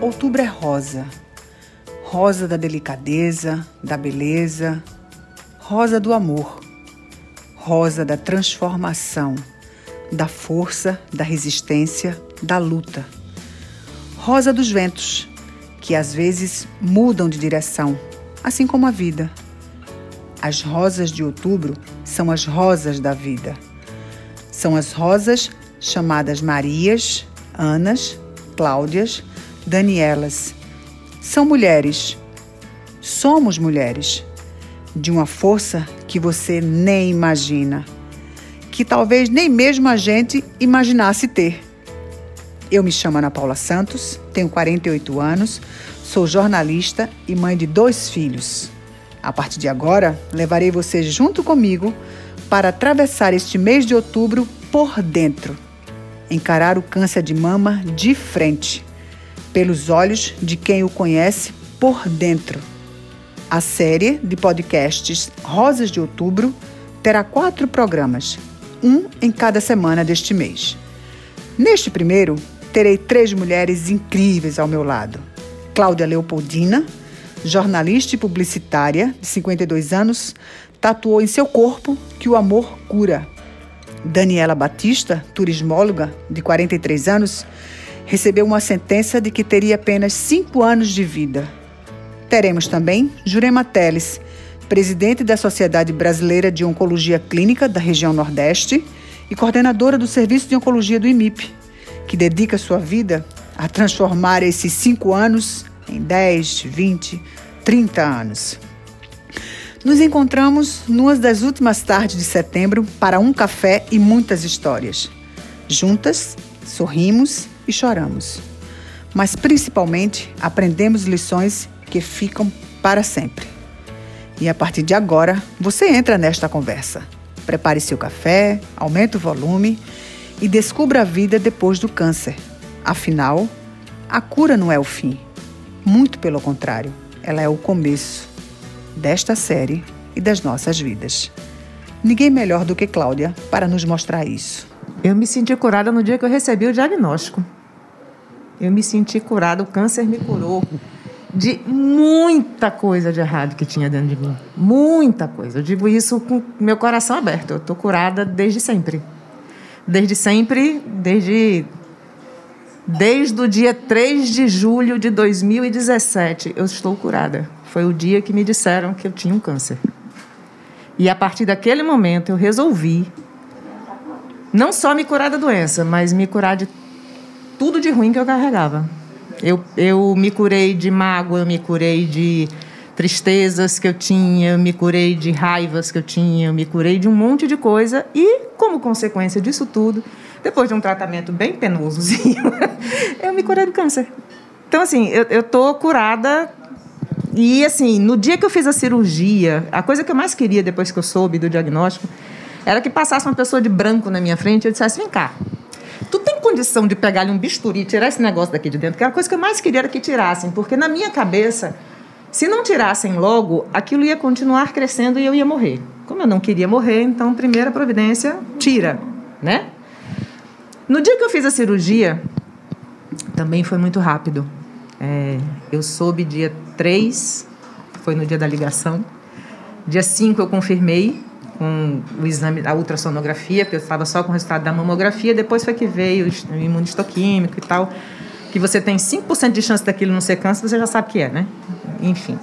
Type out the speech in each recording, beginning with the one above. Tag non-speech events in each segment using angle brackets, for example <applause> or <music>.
Outubro é rosa. Rosa da delicadeza, da beleza, rosa do amor, rosa da transformação, da força, da resistência, da luta. Rosa dos ventos, que às vezes mudam de direção, assim como a vida. As rosas de outubro são as rosas da vida. São as rosas chamadas Marias, Anas, Cláudias, Danielas. São mulheres. Somos mulheres. De uma força que você nem imagina. Que talvez nem mesmo a gente imaginasse ter. Eu me chamo Ana Paula Santos, tenho 48 anos, sou jornalista e mãe de dois filhos. A partir de agora, levarei você junto comigo para atravessar este mês de outubro por dentro. Encarar o câncer de mama de frente, pelos olhos de quem o conhece por dentro. A série de podcasts Rosas de Outubro terá quatro programas, um em cada semana deste mês. Neste primeiro, terei três mulheres incríveis ao meu lado: Cláudia Leopoldina, jornalista e publicitária de 52 anos, tatuou em seu corpo que o amor cura. Daniela Batista, turismóloga de 43 anos, recebeu uma sentença de que teria apenas cinco anos de vida. Teremos também Jurema Teles, presidente da Sociedade Brasileira de Oncologia Clínica da região Nordeste e coordenadora do Serviço de Oncologia do IMIP, que dedica sua vida a transformar esses cinco anos em 10, 20, 30 anos. Nos encontramos numa das últimas tardes de setembro para um café e muitas histórias. Juntas, sorrimos e choramos. Mas principalmente aprendemos lições que ficam para sempre. E a partir de agora, você entra nesta conversa. Prepare seu café, aumente o volume e descubra a vida depois do câncer. Afinal, a cura não é o fim. Muito pelo contrário, ela é o começo desta série e das nossas vidas. Ninguém melhor do que Cláudia para nos mostrar isso. Eu me senti curada no dia que eu recebi o diagnóstico. Eu me senti curada, o câncer me curou de muita coisa de errado que tinha dentro de mim. Muita coisa. Eu digo isso com meu coração aberto. Eu estou curada desde sempre. Desde sempre, desde Desde o dia 3 de julho de 2017, eu estou curada. Foi o dia que me disseram que eu tinha um câncer. E a partir daquele momento eu resolvi não só me curar da doença, mas me curar de tudo de ruim que eu carregava. Eu, eu me curei de mágoa, eu me curei de tristezas que eu tinha, eu me curei de raivas que eu tinha, eu me curei de um monte de coisa e, como consequência disso tudo, depois de um tratamento bem penosozinho, <laughs> eu me curei do câncer. Então, assim, eu, eu tô curada. E, assim, no dia que eu fiz a cirurgia, a coisa que eu mais queria depois que eu soube do diagnóstico era que passasse uma pessoa de branco na minha frente e eu dissesse: vem cá, tu tem condição de pegar ali um bisturi e tirar esse negócio daqui de dentro? Que era a coisa que eu mais queria era que tirassem, porque na minha cabeça, se não tirassem logo, aquilo ia continuar crescendo e eu ia morrer. Como eu não queria morrer, então, primeira providência, tira, né? No dia que eu fiz a cirurgia, também foi muito rápido. É, eu soube dia 3, foi no dia da ligação. Dia 5 eu confirmei com o exame, a ultrassonografia, porque eu estava só com o resultado da mamografia. Depois foi que veio o imunistoquímico e tal, que você tem 5% de chance daquilo não ser câncer, você já sabe que é, né? Enfim.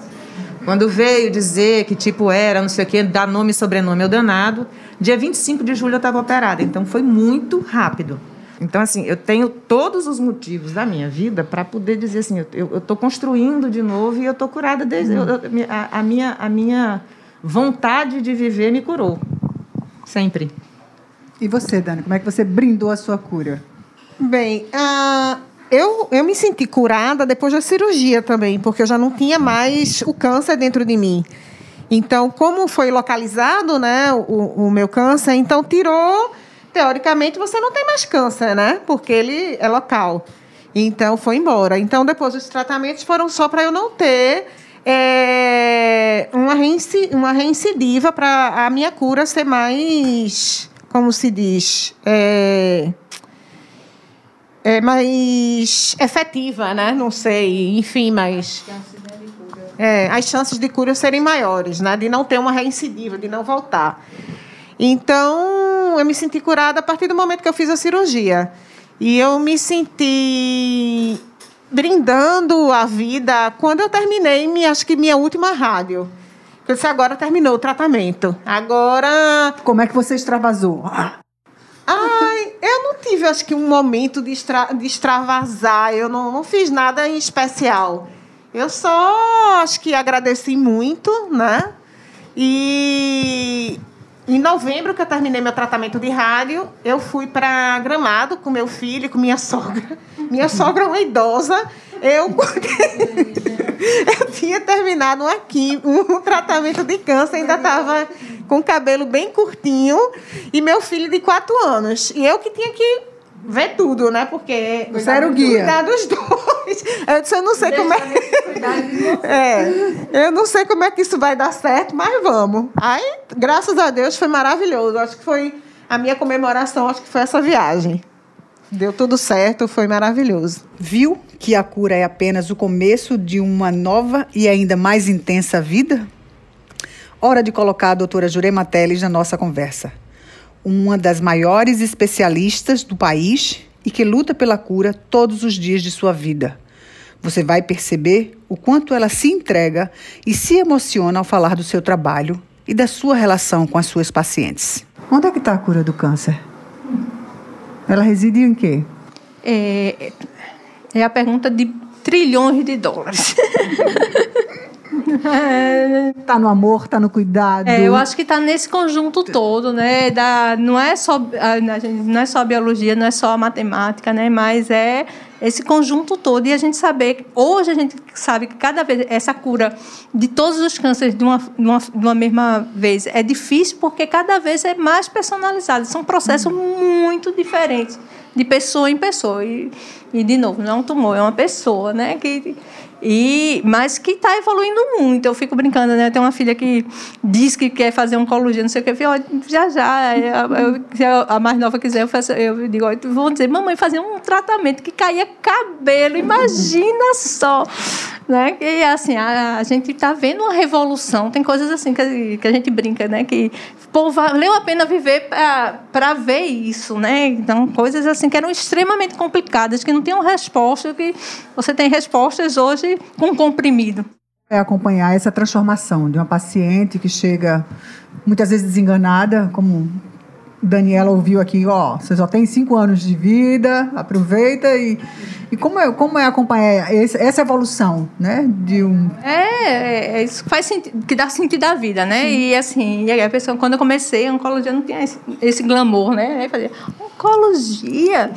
Quando veio dizer que tipo era, não sei o quê, dar nome e sobrenome ao danado, dia 25 de julho eu estava operada. Então foi muito rápido. Então, assim, eu tenho todos os motivos da minha vida para poder dizer assim, eu estou construindo de novo e eu estou curada desde... Eu, eu, a, a, minha, a minha vontade de viver me curou. Sempre. E você, Dani, como é que você brindou a sua cura? Bem, uh, eu, eu me senti curada depois da cirurgia também, porque eu já não tinha mais o câncer dentro de mim. Então, como foi localizado né, o, o meu câncer, então tirou teoricamente você não tem mais câncer, né? Porque ele é local. Então foi embora. Então depois os tratamentos foram só para eu não ter é, uma, reinci, uma reincidiva para a minha cura ser mais, como se diz, é, é mais efetiva, né? Não sei, enfim, mas é, as chances de cura serem maiores, né? De não ter uma reincidiva, de não voltar. Então, eu me senti curada a partir do momento que eu fiz a cirurgia. E eu me senti brindando a vida quando eu terminei, minha, acho que minha última rádio. Eu disse, agora terminou o tratamento. Agora. Como é que você extravasou? Ai, eu não tive, acho que, um momento de, extra, de extravasar. Eu não, não fiz nada em especial. Eu só acho que agradeci muito, né? E em novembro, que eu terminei meu tratamento de rádio, eu fui para Gramado com meu filho, com minha <laughs> sogra. Minha sogra é uma idosa. Eu, <laughs> eu tinha terminado aqui um <laughs> tratamento de câncer, ainda estava com o cabelo bem curtinho, e meu filho de quatro anos. E eu que tinha que ver tudo, né? Porque. Você era o guia. Cuidar dos dois. Eu disse, eu não sei como é. <laughs> é. Eu não sei como é que isso vai dar certo, mas vamos. Aí, graças a Deus, foi maravilhoso. Acho que foi a minha comemoração, acho que foi essa viagem. Deu tudo certo, foi maravilhoso. Viu que a cura é apenas o começo de uma nova e ainda mais intensa vida? Hora de colocar a doutora Jurema Teles na nossa conversa uma das maiores especialistas do país e que luta pela cura todos os dias de sua vida. Você vai perceber o quanto ela se entrega e se emociona ao falar do seu trabalho e da sua relação com as suas pacientes. Onde é que está a cura do câncer? Ela reside em quê? É, é a pergunta de trilhões de dólares. <laughs> <laughs> tá no amor, tá no cuidado. É, eu acho que tá nesse conjunto todo, né? Da, não é só não é só a biologia, não é só a matemática, né? Mas é esse conjunto todo e a gente saber hoje a gente sabe que cada vez essa cura de todos os cânceres de uma, de uma, de uma mesma vez é difícil porque cada vez é mais personalizado. São processos muito diferentes de pessoa em pessoa e, e de novo não é um tumor, é uma pessoa, né? Que e, mas que está evoluindo muito. Eu fico brincando, né? Tem uma filha que diz que quer fazer oncologia, não sei o que. Eu falo, já, já. Eu, se a mais nova quiser, eu, faço, eu digo, vão dizer, mamãe, fazer um tratamento que caía cabelo, imagina só. Né? E assim, a, a gente está vendo uma revolução. Tem coisas assim que, que a gente brinca, né? Que pô, valeu a pena viver para ver isso, né? Então, coisas assim que eram extremamente complicadas, que não tinham resposta, que você tem respostas hoje com comprimido. É acompanhar essa transformação de uma paciente que chega muitas vezes desenganada, como Daniela ouviu aqui, ó, você só tem cinco anos de vida, aproveita e, e como é como é acompanhar esse, essa evolução, né, de um é, é, é isso faz sentido, que dá sentido à vida, né? Sim. E assim, e aí a pessoa quando eu comecei a oncologia não tinha esse, esse glamour, né? Aí fazia oncologia,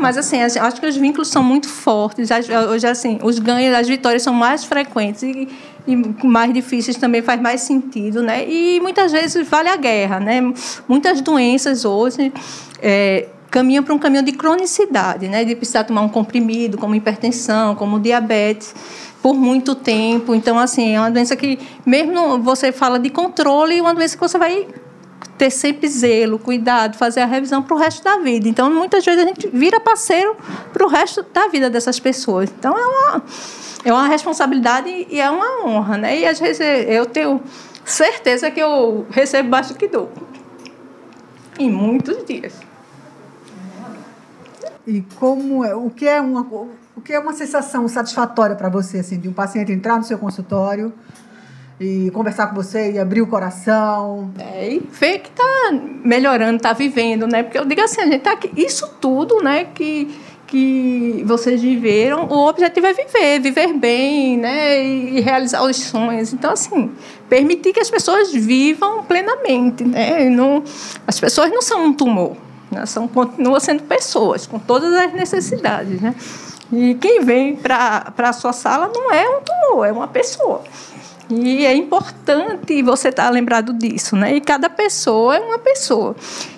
mas assim, acho que os vínculos são muito fortes. Hoje, assim, os ganhos, as vitórias são mais frequentes e, e mais difíceis também faz mais sentido, né? E muitas vezes vale a guerra, né? Muitas doenças hoje é, caminham para um caminho de cronicidade, né? De precisar tomar um comprimido, como hipertensão, como diabetes por muito tempo. Então, assim, é uma doença que, mesmo você fala de controle, é uma doença que você vai ter sempre zelo, cuidado, fazer a revisão para o resto da vida. Então, muitas vezes a gente vira parceiro para o resto da vida dessas pessoas. Então, é uma, é uma responsabilidade e é uma honra, né? E às vezes eu tenho certeza que eu recebo mais do que dou. Em muitos dias. E como é, o que é uma o que é uma sensação satisfatória para você assim de um paciente entrar no seu consultório e conversar com você e abrir o coração. É, e ver que está melhorando, está vivendo, né? Porque eu digo assim, a gente tá aqui, isso tudo, né, que que vocês viveram, o objetivo é viver, viver bem, né, e realizar os sonhos. Então, assim, permitir que as pessoas vivam plenamente, né? Não, as pessoas não são um tumor, né? são continuam sendo pessoas com todas as necessidades, né? E quem vem para a sua sala não é um tumor, é uma pessoa. E é importante você estar lembrado disso, né? E cada pessoa é uma pessoa.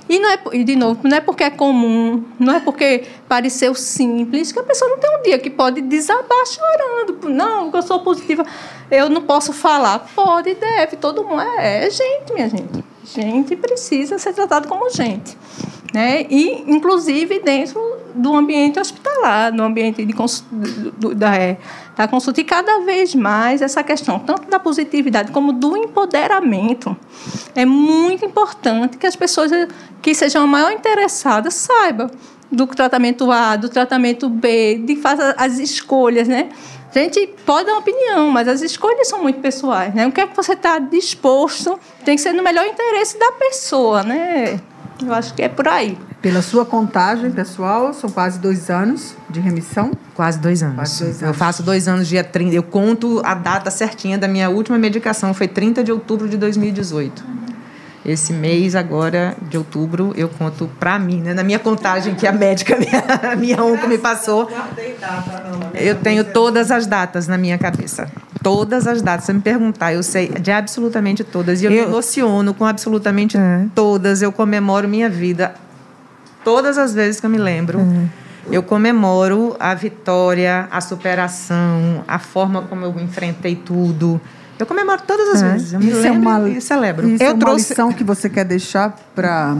E, não é, e, de novo, não é porque é comum, não é porque pareceu simples, que a pessoa não tem um dia que pode desabar chorando. Não, eu sou positiva, eu não posso falar. Pode, deve, todo mundo é, é gente, minha gente. Gente precisa ser tratado como gente. Né? E inclusive dentro do ambiente hospitalar, no ambiente de do, da, é, da consulta e cada vez mais essa questão tanto da positividade como do empoderamento é muito importante que as pessoas que sejam maior interessadas saibam do tratamento A, do tratamento B, de fazer as escolhas, né? A gente pode dar uma opinião, mas as escolhas são muito pessoais, né? O que é que você está disposto tem que ser no melhor interesse da pessoa, né? Eu acho que é por aí. Pela sua contagem pessoal, são quase dois anos de remissão? Quase dois anos. Quase dois anos. Eu faço dois anos dia 30. Eu conto a data certinha da minha última medicação, foi 30 de outubro de 2018. Esse mês agora de outubro eu conto para mim, né? Na minha contagem que a médica <laughs> minha, minha onco me passou. Eu tenho todas as datas na minha cabeça. Todas as datas. Se me perguntar, eu sei de absolutamente todas. E eu, eu... me emociono com absolutamente é. todas. Eu comemoro minha vida todas as vezes que eu me lembro. É. Eu comemoro a vitória, a superação, a forma como eu enfrentei tudo. Eu comemoro todas as é. vezes. Eu isso me é uma, e celebro. Isso eu é uma trouxe... lição que você quer deixar para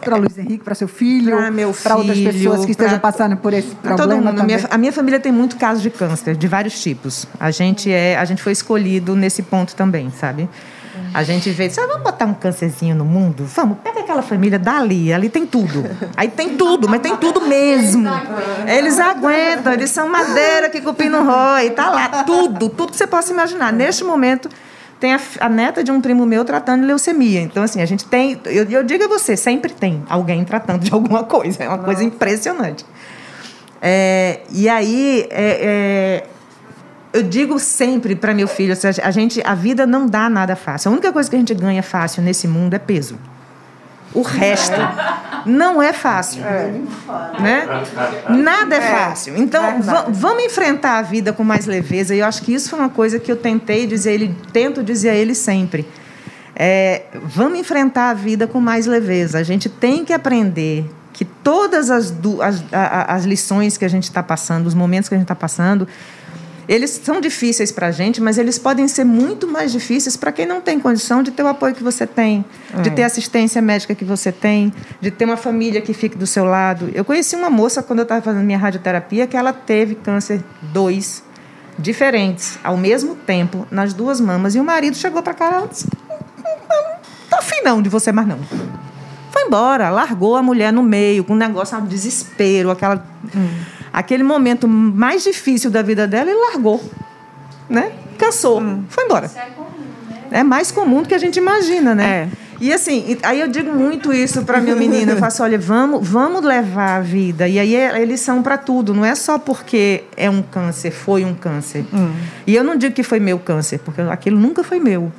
para Luiz Henrique, para seu filho, para outras pessoas que estejam passando por esse problema todo mundo. Minha, a minha família tem muito caso de câncer, de vários tipos. A gente é, a gente foi escolhido nesse ponto também, sabe? A gente vê, sabe, vamos botar um câncerzinho no mundo? Vamos, pega aquela família dali, ali tem tudo. Aí tem tudo, mas tem tudo mesmo. Eles aguentam, eles são madeira que cupim não rói, tá lá, tudo, tudo que você possa imaginar. Neste momento, tem a, a, neta de um primo meu tratando de leucemia. Então, assim, a gente tem. Eu, eu digo a você, sempre tem alguém tratando de <laughs> alguma coisa. É uma coisa impressionante. É, e aí, é, é, eu digo sempre para meu filho, a gente, a vida não dá nada fácil. A única coisa que a gente ganha fácil nesse mundo é peso. O resto não é fácil. É. Né? Nada é, é. fácil. Então, vamos enfrentar a vida com mais leveza. E eu acho que isso foi uma coisa que eu tentei dizer, ele, tento dizer a ele sempre. É, vamos enfrentar a vida com mais leveza. A gente tem que aprender que todas as, as, as lições que a gente está passando, os momentos que a gente está passando, eles são difíceis para a gente, mas eles podem ser muito mais difíceis para quem não tem condição de ter o apoio que você tem, é. de ter a assistência médica que você tem, de ter uma família que fique do seu lado. Eu conheci uma moça quando eu estava fazendo minha radioterapia que ela teve câncer dois diferentes ao mesmo tempo nas duas mamas e o marido chegou para cá e disse: "Não tô afim não de você mais não". Foi embora, largou a mulher no meio com um negócio, um desespero, aquela hum aquele momento mais difícil da vida dela, ele largou. Né? Cansou, hum. foi embora. Isso é comum, né? É mais comum do que a gente imagina, né? É. E assim, aí eu digo muito isso para meu menino, eu faço, olha, vamos, vamos levar a vida. E aí é, eles são para tudo, não é só porque é um câncer, foi um câncer. Hum. E eu não digo que foi meu câncer, porque aquilo nunca foi meu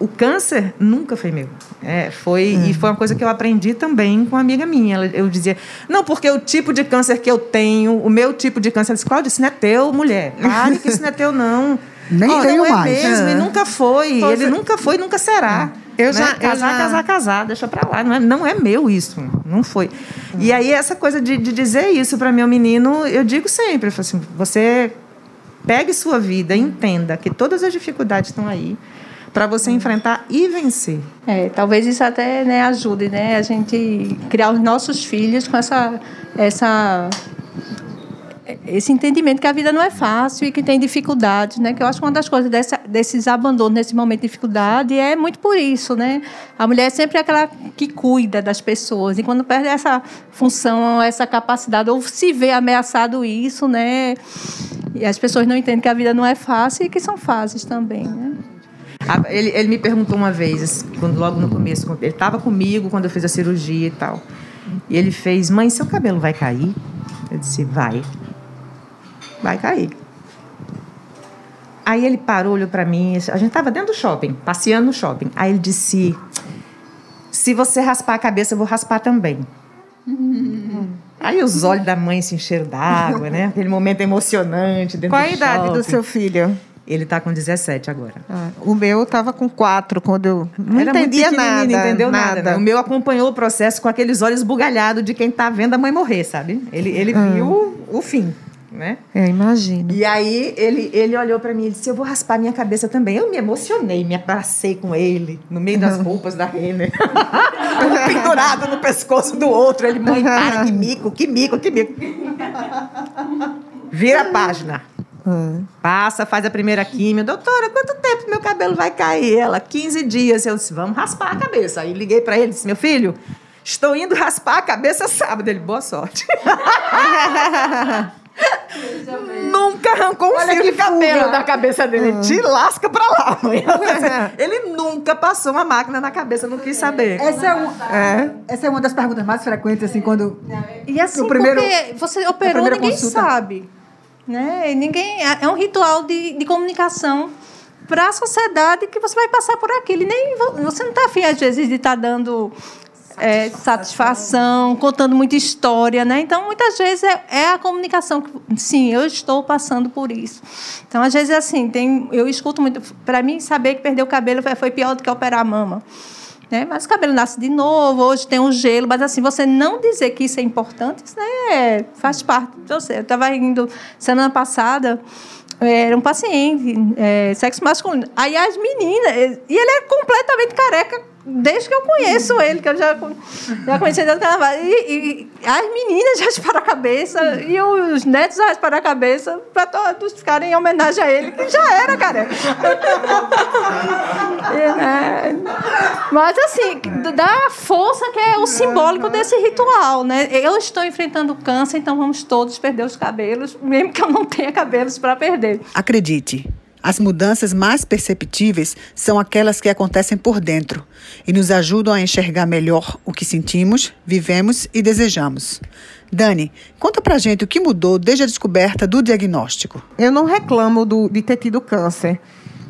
o câncer nunca foi meu. É, foi E foi uma coisa que eu aprendi também com uma amiga minha. Eu dizia, não, porque o tipo de câncer que eu tenho, o meu tipo de câncer, ela disse, Cláudia, isso não é teu, mulher. Pare que isso não é teu, não. <laughs> Nem oh, tenho não é mais. mesmo, é. e nunca foi. Ele é. nunca foi, nunca será. Eu né? já, casar, eu já... casar, casar, deixa pra lá. Não é, não é meu isso, não foi. E aí, essa coisa de, de dizer isso para meu menino, eu digo sempre: eu assim, você pegue sua vida, entenda que todas as dificuldades estão aí para você enfrentar e vencer. É, talvez isso até né, ajude, né, a gente criar os nossos filhos com essa essa esse entendimento que a vida não é fácil e que tem dificuldades, né? Que eu acho que uma das coisas dessa, desses abandonos nesse momento de dificuldade é muito por isso, né? A mulher é sempre aquela que cuida das pessoas e quando perde essa função, essa capacidade ou se vê ameaçado isso, né? E as pessoas não entendem que a vida não é fácil e que são fases também, né? Ele, ele me perguntou uma vez, quando logo no começo, ele estava comigo quando eu fiz a cirurgia e tal. E ele fez: Mãe, seu cabelo vai cair? Eu disse: Vai. Vai cair. Aí ele parou, olhou para mim. A gente estava dentro do shopping, passeando no shopping. Aí ele disse: Se você raspar a cabeça, eu vou raspar também. Aí os olhos da mãe se encheram d'água, né? Aquele momento emocionante dentro Qual a idade shopping. do seu filho? Ele está com 17 agora. Ah, o meu estava com 4 quando eu não Era entendia nada. Não entendeu nada. nada né? O meu acompanhou o processo com aqueles olhos bugalhados de quem está vendo a mãe morrer, sabe? Ele, ele hum. viu o fim. né? É, imagino. E aí ele, ele olhou para mim e disse: Eu vou raspar minha cabeça também. Eu me emocionei, me abracei com ele, no meio das roupas da Renner. um <laughs> pendurado no pescoço do outro. Ele, mãe, para, que mico, que mico, que mico. Vira a página. Passa, faz a primeira químio. Doutora, quanto tempo meu cabelo vai cair? Ela, 15 dias. Eu disse, vamos raspar a cabeça. Aí liguei para ele disse, meu filho, estou indo raspar a cabeça sábado. Ele, boa sorte. <laughs> nunca arrancou um Olha fio de cabelo fuga. da cabeça dele. Te lasca pra lá, mãe. <laughs> Ele nunca passou uma máquina na cabeça, não quis saber. Essa é, um- essa é uma das perguntas mais frequentes, assim, quando. E assim, O primeiro- porque você operou, ninguém consulta. sabe. Né? E Ninguém, é é um ritual de, de comunicação para a sociedade que você vai passar por aquilo. E nem vo- você não está afim, às vezes, de estar dando é, satisfação, contando muita história. Né? Então, muitas vezes, é, é a comunicação. que, Sim, eu estou passando por isso. Então, às vezes, assim, tem, eu escuto muito. Para mim, saber que perder o cabelo foi pior do que operar a mama. Né? Mas o cabelo nasce de novo, hoje tem um gelo, mas assim, você não dizer que isso é importante, isso né, faz parte de você. Eu estava indo semana passada, eh, era um paciente, eh, sexo masculino. Aí as meninas, eh, e ele é completamente careca desde que eu conheço ele, que eu já, já conheci ele do carnaval. E, e as meninas rasparam a cabeça e os netos rasparam a cabeça para todos ficarem em homenagem a ele, que já era careca. É, Mas assim, dá força que é o simbólico desse ritual, né? Eu estou enfrentando câncer, então vamos todos perder os cabelos, mesmo que eu não tenha cabelos para perder. Acredite, as mudanças mais perceptíveis são aquelas que acontecem por dentro e nos ajudam a enxergar melhor o que sentimos, vivemos e desejamos. Dani, conta pra gente o que mudou desde a descoberta do diagnóstico. Eu não reclamo do- de ter tido câncer,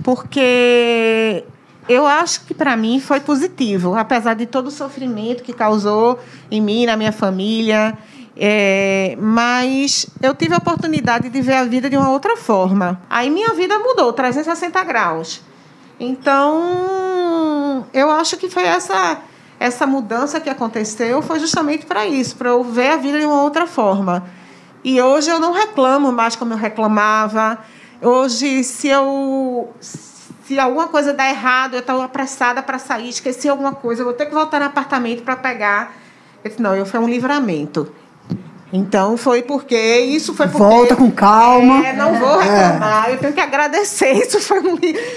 porque eu acho que para mim foi positivo, apesar de todo o sofrimento que causou em mim, na minha família. É, mas eu tive a oportunidade de ver a vida de uma outra forma. Aí minha vida mudou 360 graus. Então, eu acho que foi essa essa mudança que aconteceu foi justamente para isso, para eu ver a vida de uma outra forma. E hoje eu não reclamo mais como eu reclamava. Hoje, se eu se alguma coisa dá errado, eu estou apressada para sair, esqueci alguma coisa, eu vou ter que voltar no apartamento para pegar. Eu disse, não, eu foi um livramento. Então foi porque isso foi porque Volta com calma. é, não vou reclamar, eu tenho que agradecer. <laughs> Isso foi um,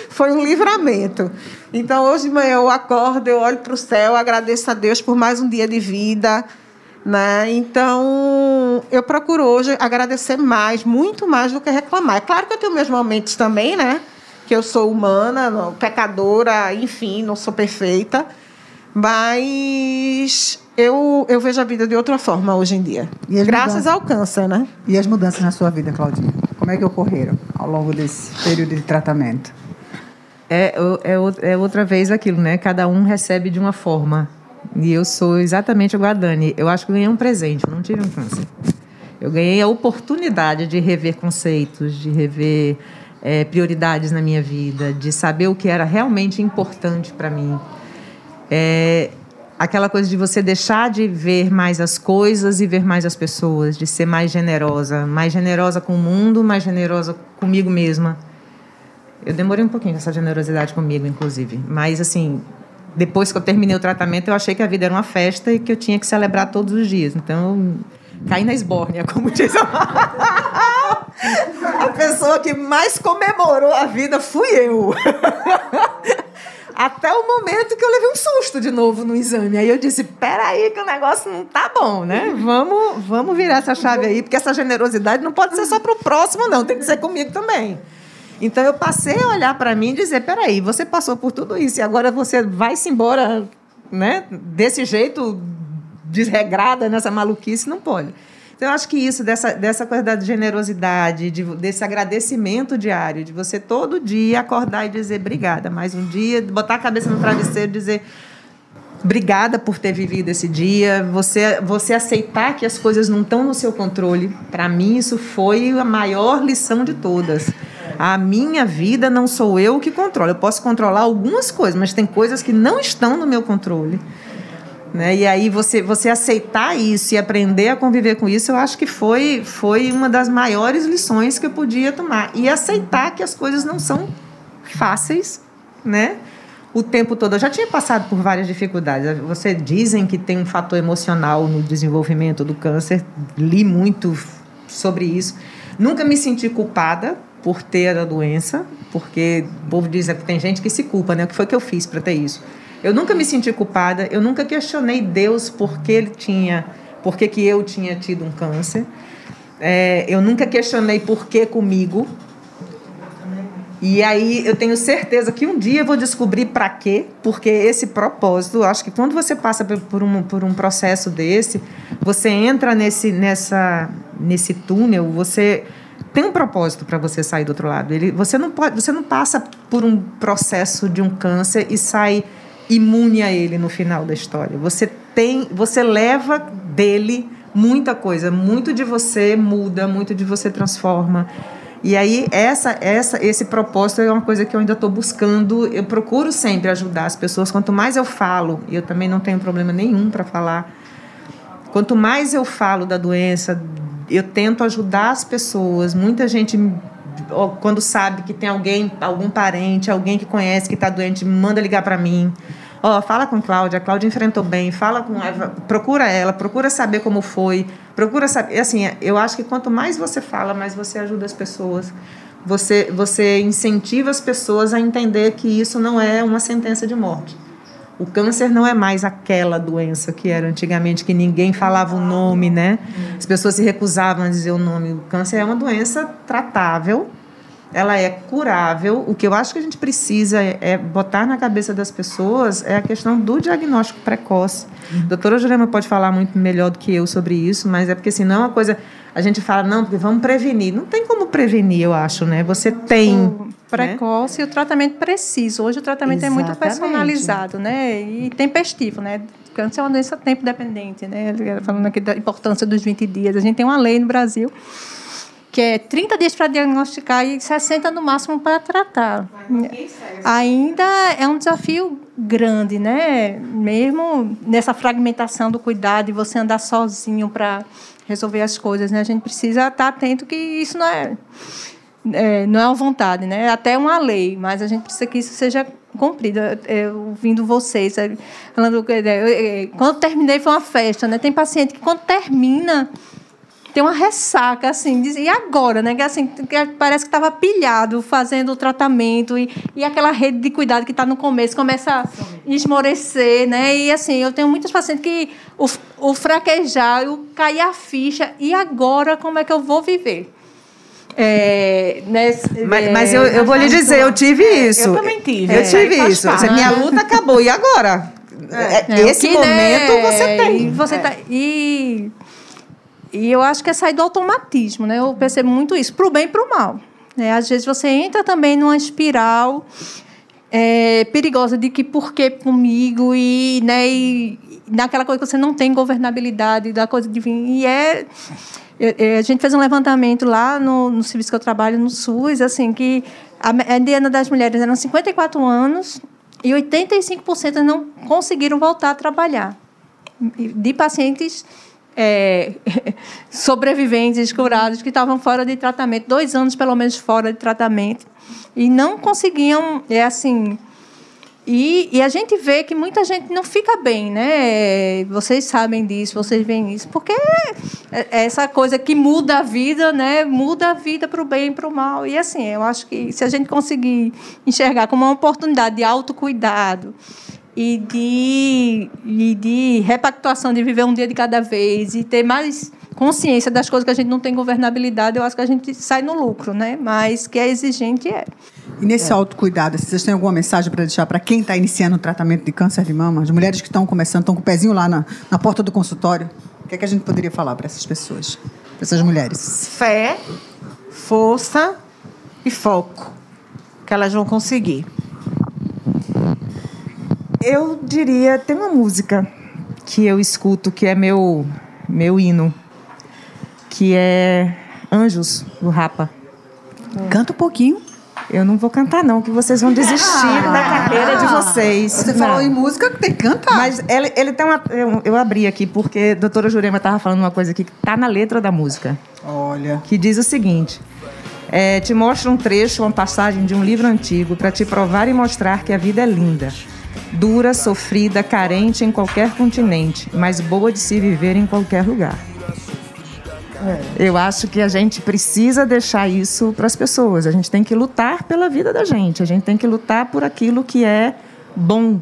foi um livramento. Então, hoje de manhã eu acordo, eu olho para o céu, agradeço a Deus por mais um dia de vida. Né? Então, eu procuro hoje agradecer mais, muito mais do que reclamar. É claro que eu tenho meus momentos também, né? Que eu sou humana, não- pecadora, enfim, não sou perfeita. Mas eu, eu vejo a vida de outra forma hoje em dia. E as Graças mudanças? ao câncer, né? E as mudanças na sua vida, Claudinha? Como é que ocorreram ao longo desse período de tratamento? É, é, é outra vez aquilo, né? Cada um recebe de uma forma. E eu sou exatamente igual a Dani. Eu acho que eu ganhei um presente, eu não tive um câncer. Eu ganhei a oportunidade de rever conceitos, de rever eh, prioridades na minha vida, de saber o que era realmente importante para mim. É, aquela coisa de você deixar de ver mais as coisas e ver mais as pessoas, de ser mais generosa, mais generosa com o mundo, mais generosa comigo mesma. Eu demorei um pouquinho essa generosidade comigo, inclusive. Mas, assim, depois que eu terminei o tratamento, eu achei que a vida era uma festa e que eu tinha que celebrar todos os dias. Então, caí na esbórnia, como <laughs> diz a... <laughs> a pessoa que mais comemorou a vida fui eu. <laughs> Até o momento que eu levei um susto de novo no exame. Aí eu disse: peraí, que o negócio não tá bom, né? Vamos, vamos virar essa chave aí, porque essa generosidade não pode ser só para o próximo, não, tem que ser comigo também. Então eu passei a olhar para mim e dizer: peraí, você passou por tudo isso e agora você vai-se embora né, desse jeito, desregrada, nessa maluquice? Não pode. Então, eu acho que isso, dessa, dessa coisa da generosidade, de, desse agradecimento diário, de você todo dia acordar e dizer obrigada, mais um dia, botar a cabeça no travesseiro e dizer obrigada por ter vivido esse dia, você, você aceitar que as coisas não estão no seu controle. Para mim, isso foi a maior lição de todas. A minha vida não sou eu que controlo. Eu posso controlar algumas coisas, mas tem coisas que não estão no meu controle. Né? E aí você, você aceitar isso e aprender a conviver com isso, eu acho que foi, foi uma das maiores lições que eu podia tomar. E aceitar que as coisas não são fáceis, né? O tempo todo. Eu já tinha passado por várias dificuldades. Você dizem que tem um fator emocional no desenvolvimento do câncer. Li muito sobre isso. Nunca me senti culpada por ter a doença, porque o povo diz que tem gente que se culpa, né? O que foi que eu fiz para ter isso? Eu nunca me senti culpada, eu nunca questionei Deus porque ele tinha, porque que eu tinha tido um câncer. É, eu nunca questionei por que comigo. E aí eu tenho certeza que um dia eu vou descobrir para quê, porque esse propósito, acho que quando você passa por um, por um processo desse, você entra nesse, nessa, nesse túnel, você tem um propósito para você sair do outro lado. Ele, você, não pode, você não passa por um processo de um câncer e sai imune a ele no final da história. Você tem, você leva dele muita coisa, muito de você muda, muito de você transforma. E aí essa, essa, esse propósito é uma coisa que eu ainda estou buscando. Eu procuro sempre ajudar as pessoas. Quanto mais eu falo, e eu também não tenho problema nenhum para falar. Quanto mais eu falo da doença, eu tento ajudar as pessoas. Muita gente quando sabe que tem alguém, algum parente, alguém que conhece que está doente, manda ligar para mim. Ó, oh, fala com Cláudia, a Cláudia enfrentou bem, fala com ela, procura ela, procura saber como foi, procura saber, assim, eu acho que quanto mais você fala, mais você ajuda as pessoas. Você você incentiva as pessoas a entender que isso não é uma sentença de morte. O câncer não é mais aquela doença que era antigamente, que ninguém falava o nome, né? As pessoas se recusavam a dizer o nome. O câncer é uma doença tratável, ela é curável. O que eu acho que a gente precisa é, é botar na cabeça das pessoas é a questão do diagnóstico precoce. A doutora Jurema pode falar muito melhor do que eu sobre isso, mas é porque assim, não é uma coisa. A gente fala, não, porque vamos prevenir. Não tem como prevenir, eu acho, né? Você tem. O precoce né? e o tratamento preciso. Hoje o tratamento Exatamente. é muito personalizado, né? E tempestivo, né? Câncer é uma doença tempo dependente, né? Falando aqui da importância dos 20 dias. A gente tem uma lei no Brasil que é 30 dias para diagnosticar e 60 no máximo para tratar. Ainda é um desafio grande, né? Mesmo nessa fragmentação do cuidado e você andar sozinho para resolver as coisas, né? A gente precisa estar atento que isso não é, é não é uma vontade, né? É até uma lei, mas a gente precisa que isso seja cumprido. ouvindo vocês, falando, quando terminei foi uma festa, né? Tem paciente que quando termina tem uma ressaca, assim, e agora, né? Que, assim, parece que estava pilhado fazendo o tratamento e, e aquela rede de cuidado que está no começo começa a esmorecer, né? E assim, eu tenho muitos pacientes que o, o fraquejar, o cair a ficha, e agora como é que eu vou viver? É, nesse, mas, é, mas eu, eu vou lhe dizer, eu tive isso. Eu também tive. Eu é, tive isso. Minha luta acabou. E agora? É, é esse que, momento né, você tem. E você tá, e e eu acho que é sair do automatismo, né? Eu percebo muito isso, para o bem e para o mal. É, às vezes você entra também numa espiral é, perigosa de que por que comigo e, né, e naquela coisa que você não tem governabilidade da coisa de. E é, é, a gente fez um levantamento lá no, no serviço que eu trabalho, no SUS, assim, que a mediana das mulheres eram 54 anos e 85% não conseguiram voltar a trabalhar. De pacientes é, <laughs> sobreviventes curados que estavam fora de tratamento, dois anos pelo menos fora de tratamento, e não conseguiam, é assim. E, e, a gente vê que muita gente não fica bem, né? Vocês sabem disso, vocês veem isso, porque é, é essa coisa que muda a vida, né? Muda a vida para o bem e para o mal. E assim, eu acho que se a gente conseguir enxergar como uma oportunidade de autocuidado, e de, e de repactuação, de viver um dia de cada vez e ter mais consciência das coisas que a gente não tem governabilidade, eu acho que a gente sai no lucro, né? Mas que é exigente é. E nesse é. autocuidado, vocês têm alguma mensagem para deixar para quem está iniciando o tratamento de câncer de mama? As mulheres que estão começando, estão com o pezinho lá na, na porta do consultório. O que é que a gente poderia falar para essas pessoas, para essas mulheres? Fé, força e foco, que elas vão conseguir. Eu diria, tem uma música que eu escuto que é meu meu hino, que é Anjos do Rapa. Canta um pouquinho. Eu não vou cantar, não, que vocês vão desistir ah, da carreira de vocês. Você não. falou em música, tem que cantar. Mas ele, ele tem uma. Eu, eu abri aqui, porque a doutora Jurema estava falando uma coisa aqui que está na letra da música. Olha. Que diz o seguinte. É, te mostra um trecho, uma passagem de um livro antigo para te provar e mostrar que a vida é linda. Dura, sofrida, carente em qualquer continente, mas boa de se viver em qualquer lugar. É. Eu acho que a gente precisa deixar isso para as pessoas. A gente tem que lutar pela vida da gente. A gente tem que lutar por aquilo que é bom.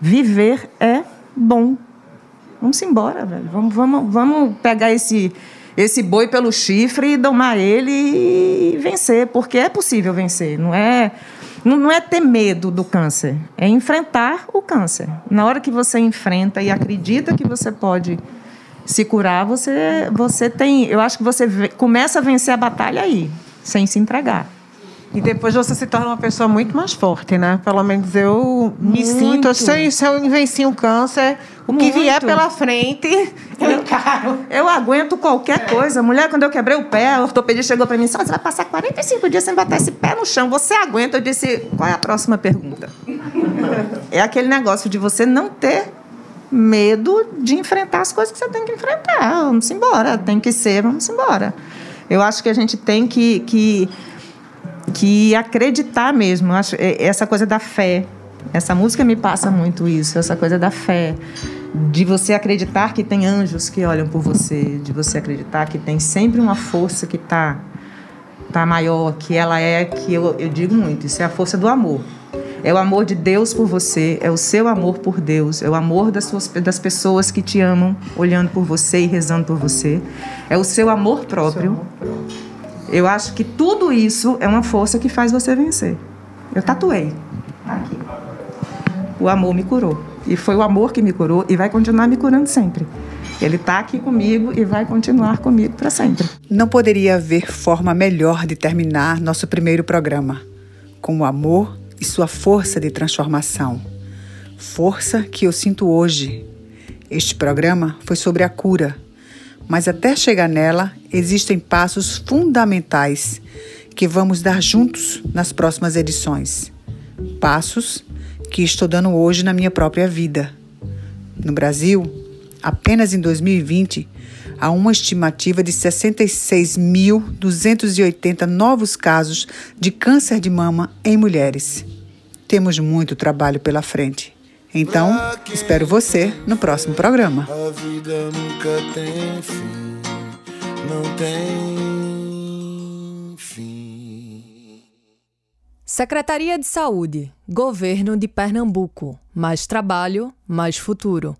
Viver é bom. Vamos embora, velho. Vamos, vamos, vamos pegar esse, esse boi pelo chifre e domar ele e vencer, porque é possível vencer. Não é, não, é ter medo do câncer, é enfrentar o câncer. Na hora que você enfrenta e acredita que você pode se curar, você, você tem. Eu acho que você começa a vencer a batalha aí, sem se entregar. E depois você se torna uma pessoa muito mais forte, né? Pelo menos eu me muito. sinto. Se eu, se eu venci um câncer, o muito. que vier pela frente, <laughs> eu encaro. Eu aguento qualquer coisa. Mulher, quando eu quebrei o pé, a ortopedista chegou para mim e disse: Você vai passar 45 dias sem botar esse pé no chão. Você aguenta? Eu disse: Qual é a próxima pergunta? <laughs> é aquele negócio de você não ter medo de enfrentar as coisas que você tem que enfrentar. Vamos embora, tem que ser, vamos embora. Eu acho que a gente tem que, que, que acreditar mesmo. acho, é, essa coisa da fé. Essa música me passa muito isso, essa coisa da fé. De você acreditar que tem anjos que olham por você, de você acreditar que tem sempre uma força que está tá maior, que ela é, que eu, eu digo muito, isso é a força do amor. É o amor de Deus por você, é o seu amor por Deus, é o amor das, suas, das pessoas que te amam, olhando por você e rezando por você. É o seu amor próprio. Eu acho que tudo isso é uma força que faz você vencer. Eu tatuei. Aqui. O amor me curou. E foi o amor que me curou e vai continuar me curando sempre. Ele está aqui comigo e vai continuar comigo para sempre. Não poderia haver forma melhor de terminar nosso primeiro programa. Com o amor e sua força de transformação. Força que eu sinto hoje. Este programa foi sobre a cura, mas até chegar nela existem passos fundamentais que vamos dar juntos nas próximas edições. Passos que estou dando hoje na minha própria vida. No Brasil, apenas em 2020, há uma estimativa de 66.280 novos casos de câncer de mama em mulheres. Temos muito trabalho pela frente. Então, espero você no próximo programa. A vida nunca tem fim, não tem fim. Secretaria de Saúde, Governo de Pernambuco. Mais trabalho, mais futuro.